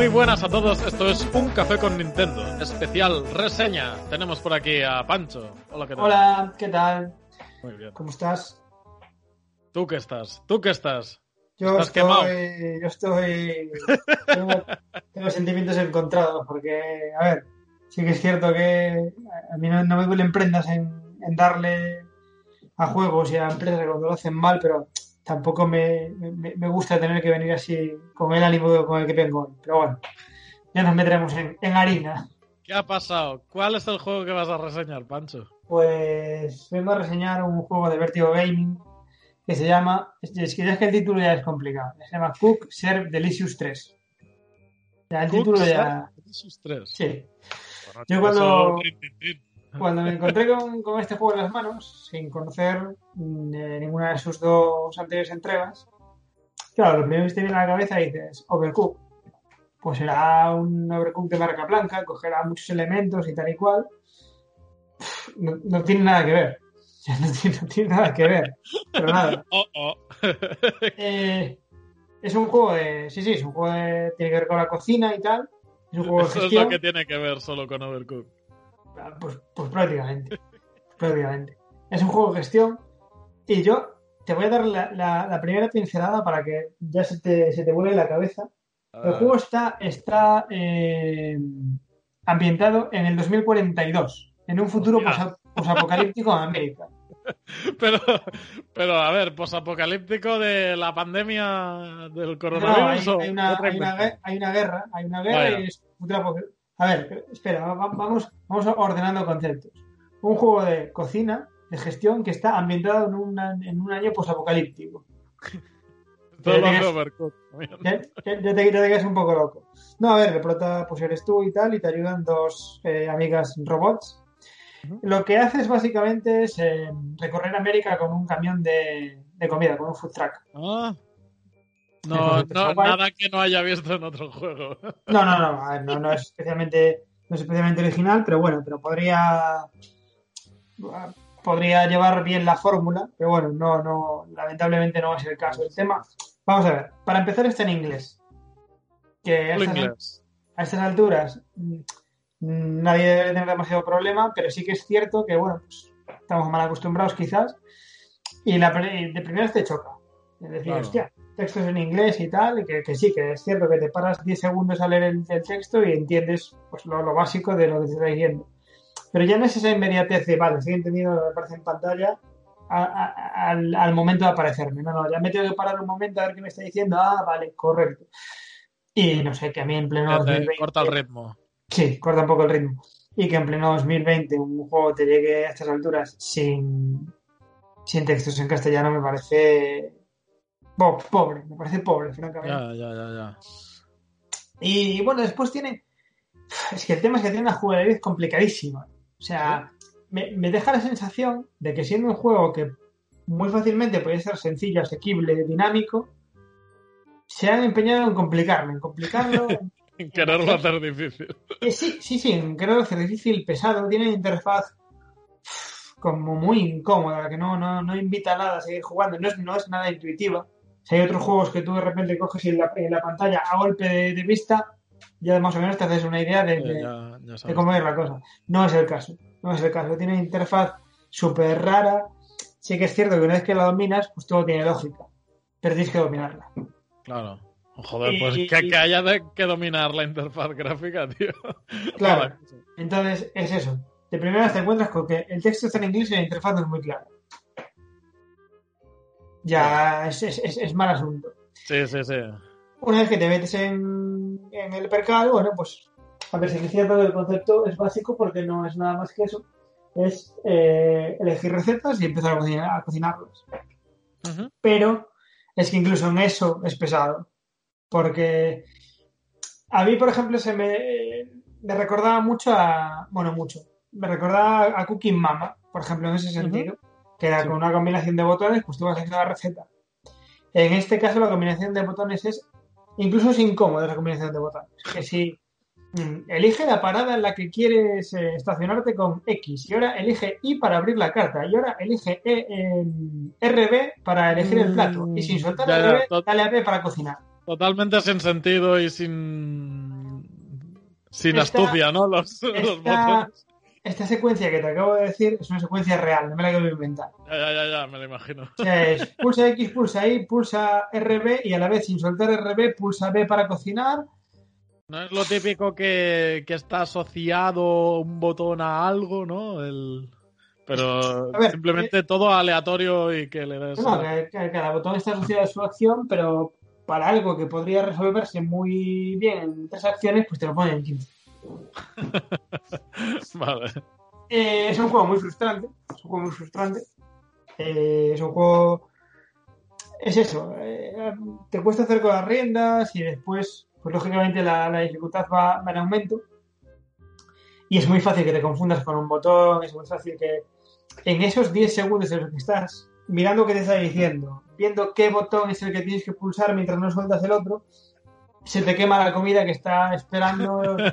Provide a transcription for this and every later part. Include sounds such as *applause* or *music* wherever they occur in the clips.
muy buenas a todos. Esto es Un Café con Nintendo, especial reseña. Tenemos por aquí a Pancho. Hola, ¿qué tal? Hola, ¿qué tal? Muy bien. ¿Cómo estás? ¿Tú qué estás? ¿Tú qué estás? Yo ¿Estás estoy, quemado? yo estoy, tengo, tengo sentimientos encontrados porque, a ver, sí que es cierto que a mí no, no me duelen prendas en, en darle a juegos y a empresas cuando lo hacen mal, pero tampoco me, me, me gusta tener que venir así con el ánimo con el que vengo hoy. Pero bueno, ya nos meteremos en, en harina. ¿Qué ha pasado? ¿Cuál es el juego que vas a reseñar, Pancho? Pues vengo a reseñar un juego de Vertigo Gaming que se llama, es es que ya es que el título ya es complicado, se llama Cook Serve Delicious 3. Ya el título ya... Sí. Bueno, Yo cuando-. Cuando me encontré con, con este juego en las manos, sin conocer mm, eh, ninguna de sus dos anteriores entregas, claro, lo primero que te viene a la cabeza y dices, Overcook. Pues será un Overcook de marca blanca, cogerá muchos elementos y tal y cual. No, no tiene nada que ver. *laughs* No tiene, no tiene nada que ver. Pero nada. *laughs* Oh, oh. Eh, es un juego de. Sí, sí, es un juego de. Tiene que ver con la cocina y tal. Es un juego de *laughs* Eso es lo que tiene que ver solo con Overcooked. Ah, Pues, pues prácticamente. *laughs* prácticamente. Es un juego de gestión. Y yo te voy a dar la, la- la primera pincelada para que ya se te, se te vuele la cabeza. El juego está, está eh, ambientado en el 2042, en un futuro posapocalíptico en América. *laughs* *laughs* Pero, pero a ver, posapocalíptico de la pandemia del No, hay, coronavirus. o hay una, otra hay, una, cosa? gue- hay una guerra, hay una guerra Vaya. y es A ver, espera, va- va- vamos, vamos ordenando conceptos. Un juego de cocina, de gestión, que está ambientado en, una- en un año posapocalíptico. *laughs* Todo ya te quedas un poco loco. No, a ver, el prota pues eres tú y tal, y te ayudan dos eh, amigas robots. Lo que haces básicamente es eh, recorrer América con un camión de, de comida, con un food truck. Ah. No, no, nada que no haya visto en otro juego. No, no, no, a ver, no, no es especialmente, no es especialmente original, pero bueno, pero podría podría llevar bien la fórmula, pero bueno, no, no, lamentablemente no va a ser el caso. El tema, vamos a ver, para empezar está en inglés. Que a Hablo estas, inglés. a estas alturas nadie debe tener demasiado problema, pero sí que es cierto que, bueno, pues, estamos mal acostumbrados quizás, y la, de primeras te choca. Es decir, Claro. hostia, textos en inglés y tal, y que, que sí, que es cierto que te paras 10 segundos a leer el, el texto y entiendes pues, lo, lo básico de lo que te está diciendo. Pero ya no es esa inmediatez de, vale, estoy entendiendo lo que aparece en pantalla a- a- al, al momento de aparecerme. No, no, ya me tengo que parar un momento a ver qué me está diciendo. Ah, vale, correcto. Y no sé, que a mí en pleno Ya te 2020 corta el ritmo. Sí, corta un poco el ritmo. Y que en pleno 2020 un juego te llegue a estas alturas sin, sin textos en castellano me parece pobre, me parece pobre, francamente. Ya, ya, ya, ya. Y bueno, después tiene... Es que el tema es que tiene una jugabilidad complicadísima. O sea, me, me deja la sensación de que siendo un juego que muy fácilmente podría ser sencillo, asequible, dinámico, se han empeñado en complicarlo, en complicarlo, *laughs* Sin quererlo hacer difícil. Eh, sí, sí, sí, creo que es difícil, pesado, tiene una interfaz como muy incómoda, que no, no, no invita a nada a seguir jugando, no es, no es nada intuitiva. Si hay otros juegos que tú de repente coges y en la, en la pantalla a golpe de, de vista ya más o menos te haces una idea de, Eh, de- ya- ya de sabes. cómo es la cosa. No es el caso. No es el caso. Tiene una interfaz súper rara. Sí que es cierto que una vez que la dominas, pues todo tiene lógica. Pero tienes que dominarla. Claro. Joder, pues y- que, que haya de- que dominar la interfaz gráfica, tío. Claro. Vale. Entonces, es eso. De primeras te encuentras con que el texto está en inglés y la interfaz no es muy clara. Ya es, es, es- es mal asunto. Sí, sí, sí. Una vez que te metes en, en el percal, bueno, pues a ver si es cierto que el concepto es básico porque no es nada más que eso. Es eh, elegir recetas y empezar a, cocinar, a cocinarlas. Pero es que incluso en eso es pesado. Porque a mí, por ejemplo, se me, me recordaba mucho a. Bueno, mucho. Me recordaba a Cooking Mama, por ejemplo, en ese sentido. Que era Sí. con una combinación de botones, pues tú vas haciendo la receta. En este caso, la combinación de botones es. Incluso es incómoda la combinación de botones. Que si mm, elige la parada en la que quieres eh, estacionarte con X, y ahora elige Y para abrir la carta, y ahora elige E, em, RB para elegir el plato, y sin soltar Ya, ya, RB, dale a B para cocinar. Totalmente sin sentido y sin. Sin Esta- astucia, ¿no? Los, *laughs* los Esta, botones. esta secuencia que te acabo de decir es una secuencia real, no me la quiero inventar. Ya, ya, ya, ya, me lo imagino. O sea, es pulsa X, pulsa Y, pulsa RB y a la vez sin soltar RB, pulsa B para cocinar. No es lo típico que, que está asociado un botón a algo, ¿no? El... Pero ver, simplemente todo aleatorio y que le des. No, que, que cada botón está asociado a su acción, pero para algo que podría resolverse muy bien en tres acciones, pues te lo ponen en 15. *laughs* Vale. Eh, es un juego muy frustrante. Es un juego muy frustrante. Eh, es un juego. Es eso. eh, te cuesta hacer con las riendas y después, pues lógicamente la, la dificultad va, va en aumento. Y es muy fácil que te confundas con un botón. Es muy fácil que en esos 10 segundos en los que estás mirando qué te está diciendo, viendo qué botón es el que tienes que pulsar mientras no sueltas el otro, se te quema la comida que está esperando. *laughs*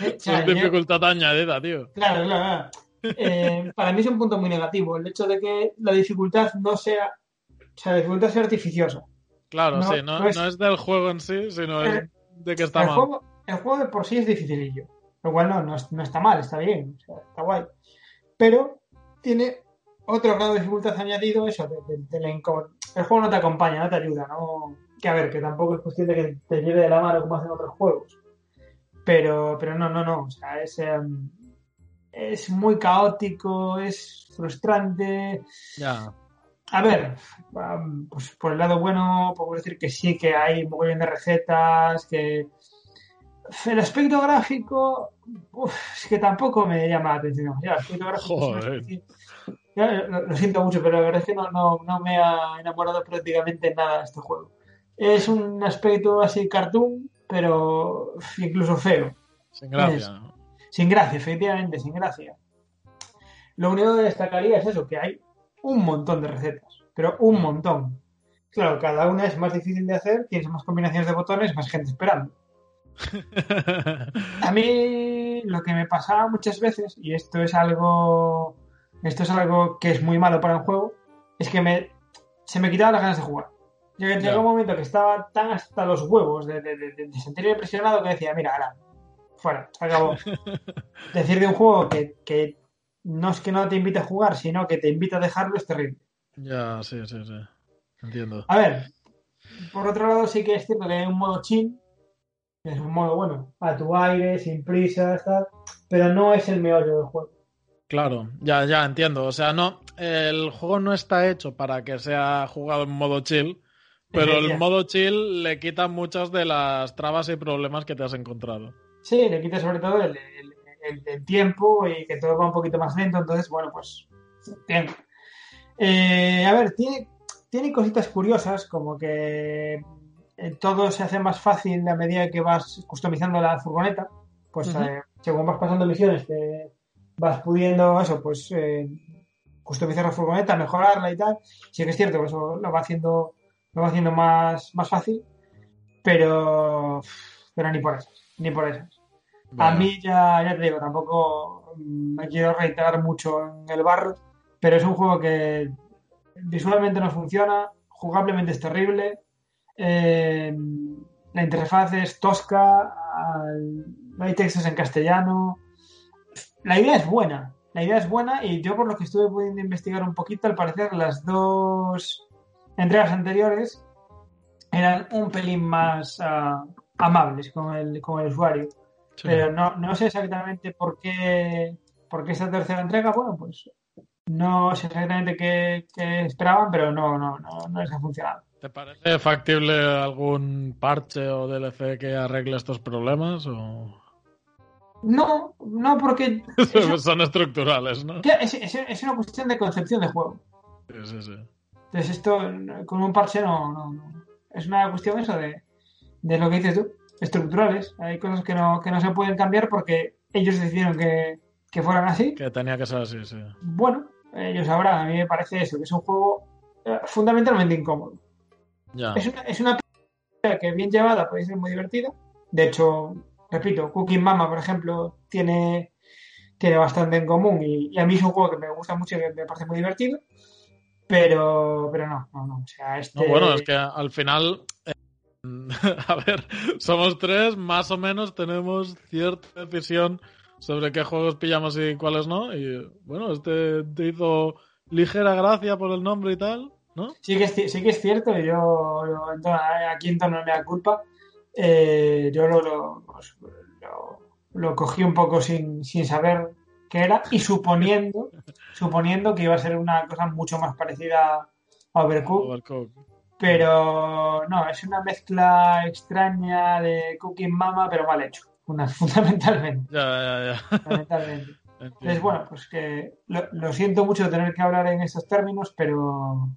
Eh, o Es sea, yo- dificultad añadida, tío. Claro, claro, claro. Eh, para mí es un punto muy negativo el hecho de que la dificultad no sea, o sea, la dificultad sea artificiosa. Claro, No, sí, no, no es- no es del juego en sí, sino es de que está el, mal. juego, el juego de por sí es dificilillo, lo cual no, no, es- no está mal, está bien, o sea, está guay. Pero tiene otro grado de dificultad añadido, eso, de, de- de la el juego no te acompaña, no te ayuda, no... Que a ver, que tampoco es cuestión de que te lleve de la mano como hacen otros juegos. Pero, pero no, no, no, o sea, es... em, es muy caótico, es frustrante, Ya. A ver, am, pues por el lado bueno, puedo decir que sí, que hay un mogollón de recetas, que el aspecto gráfico, uf, es que tampoco me llama la atención. Ya, el aspecto gráfico es Joder. ya, lo, siento mucho, pero la verdad es que no, no, no me ha enamorado prácticamente nada de este juego. Es un aspecto así cartoon, pero incluso feo. Sin gracia. Sin gracia, efectivamente, sin gracia. Lo único que destacaría es eso, que hay un montón de recetas, pero un montón. Claro, cada una es más difícil de hacer, tienes más combinaciones de botones, más gente esperando. *laughs* A mí lo que me pasaba muchas veces, y esto es algo, esto es algo que es muy malo para el juego, es que me, se me quitaban las ganas de jugar. Yo Ya. llegó un momento que estaba tan hasta los huevos de, de, de- de sentirme presionado que decía, mira, ahora, fuera, acabó. *laughs* Decir de un juego que, que no es que no te invite a jugar, sino que te invita a dejarlo es terrible. ya, sí, sí, sí. Entiendo. A ver, por otro lado sí que es cierto que hay un modo chill, que es un modo, bueno, a tu aire, sin prisas, tal, pero no es el meollo del juego. Claro, ya, ya entiendo. O sea, no, el juego no está hecho para que sea jugado en modo chill, pero el *laughs* modo chill le quita muchas de las trabas y problemas que te has encontrado. Sí, le quita sobre todo el, el- el- el tiempo y que todo va un poquito más lento, entonces, bueno, pues, bien. Eh, a ver, tiene, tiene cositas curiosas, como que eh, todo se hace más fácil a medida que vas customizando la furgoneta. Pues eh, según vas pasando misiones, te vas pudiendo eso, pues eh, customizar la furgoneta, mejorarla y tal. Sí que es cierto que eso lo va haciendo, lo va haciendo más, más fácil, pero, pero ni por esas, ni por esas. A Vale. mí ya, ya te digo, tampoco mm, me quiero reiterar mucho en el barro, pero es un juego que visualmente no funciona, jugablemente es terrible, eh, la interfaz es tosca, no hay textos en castellano. La idea es buena, la idea es buena y yo por lo que estuve pudiendo investigar un poquito, al parecer las dos entregas anteriores eran un pelín más ah, amables con el, con el usuario. Pero no, no sé exactamente por qué, por qué esta tercera entrega, bueno, pues no sé exactamente qué, esperaban, pero no, no, no, no les ha funcionado. ¿Te parece factible algún parche o DLC que arregle estos problemas? O... No, no, porque. *laughs* Son estructurales, ¿no? Es, es, una cuestión de concepción de juego. Sí, sí, sí. Entonces, esto con un parche no, no, Es una cuestión eso de, de lo que dices tú, estructurales. Hay cosas que no, que no se pueden cambiar porque ellos decidieron que, que fueran así. Que tenía que ser así, sí. Bueno, ellos sabrán. A mí me parece eso, que es un juego eh, fundamentalmente incómodo. Ya. Es una, es una que bien llevada puede ser muy divertida. De hecho, repito, Cooking Mama, por ejemplo, tiene, tiene bastante en común y, a mí es un juego que me gusta mucho y que me parece muy divertido. Pero, pero no, no, no. O sea, este... bueno, es que al final, eh, *laughs* a ver, somos tres, más o menos tenemos cierta decisión sobre qué juegos pillamos y cuáles no. Y bueno, este te hizo ligera gracia por el nombre y tal, ¿no? Sí que es, sí que es cierto, yo, aquí en torno a me da culpa. Eh, yo pues, lo, lo, cogí un poco sin, sin saber qué era y suponiendo, *laughs* suponiendo que iba a ser una cosa mucho más parecida a Overcooked. Pero no, es una mezcla extraña de Cooking Mama, pero mal hecho, *laughs* fundamentalmente. Ya, ya, ya. Fundamentalmente. *laughs* Entonces, bueno, pues que lo, siento mucho tener que hablar en estos términos, pero,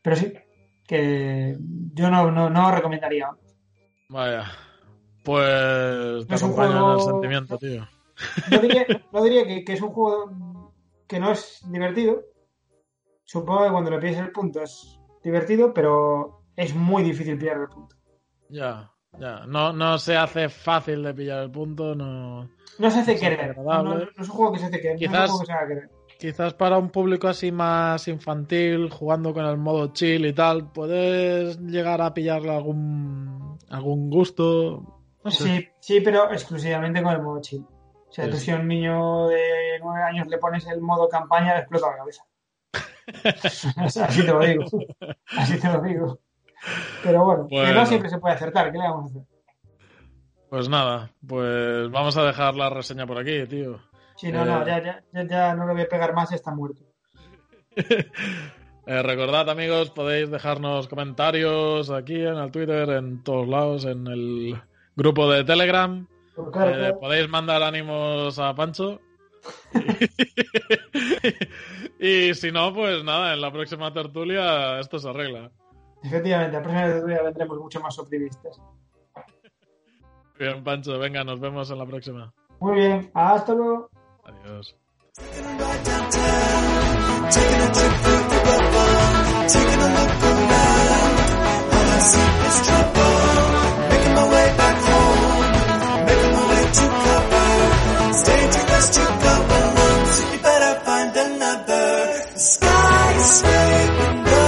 pero sí, que yo no, no, no recomendaría. Vaya. Pues te acompaño en el sentimiento, tío. No diría, no diría que, es un juego que no es divertido. Supongo que cuando le pilles el punto es divertido, pero es muy difícil pillar el punto. Ya, ya. No, no se hace fácil de pillar el punto, no. No se hace querer. No, es un juego que se hace querer. Quizás, no es un juego que se haga querer. Quizás para un público así más infantil, jugando con el modo chill y tal, puedes llegar a pillarle algún, algún gusto. Sí, sí, pero exclusivamente con el modo chill. O sea, tú si a un niño de nueve años le pones el modo campaña, le explota la cabeza. *laughs* Así te lo digo. Así te lo digo. Pero bueno, que no siempre se puede acertar. ¿Qué le vamos a hacer? Pues nada, pues vamos a dejar la reseña por aquí, tío. Sí, no, no, eh, ya, ya, ya, no lo voy a pegar más, está muerto. *laughs* Eh, recordad, amigos, podéis dejarnos comentarios aquí en el Twitter, en todos lados, en el grupo de Telegram. Eh, podéis mandar ánimos a Pancho. *laughs* y si no, pues nada, en la próxima tertulia esto se arregla. Efectivamente, en la próxima tertulia vendremos mucho más optimistas. Bien, Pancho, venga, nos vemos en la próxima. Muy bien, hasta luego. Adiós. Taking a trip through the rubble, taking a look around. All I see is trouble. Making my way back home, making my way to cover. Stay too much to go alone, so you better find another. The sky is scraping the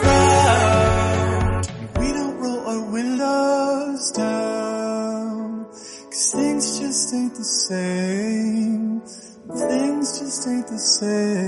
ground. We don't roll our windows down, cause things just ain't the same. Things just ain't the same.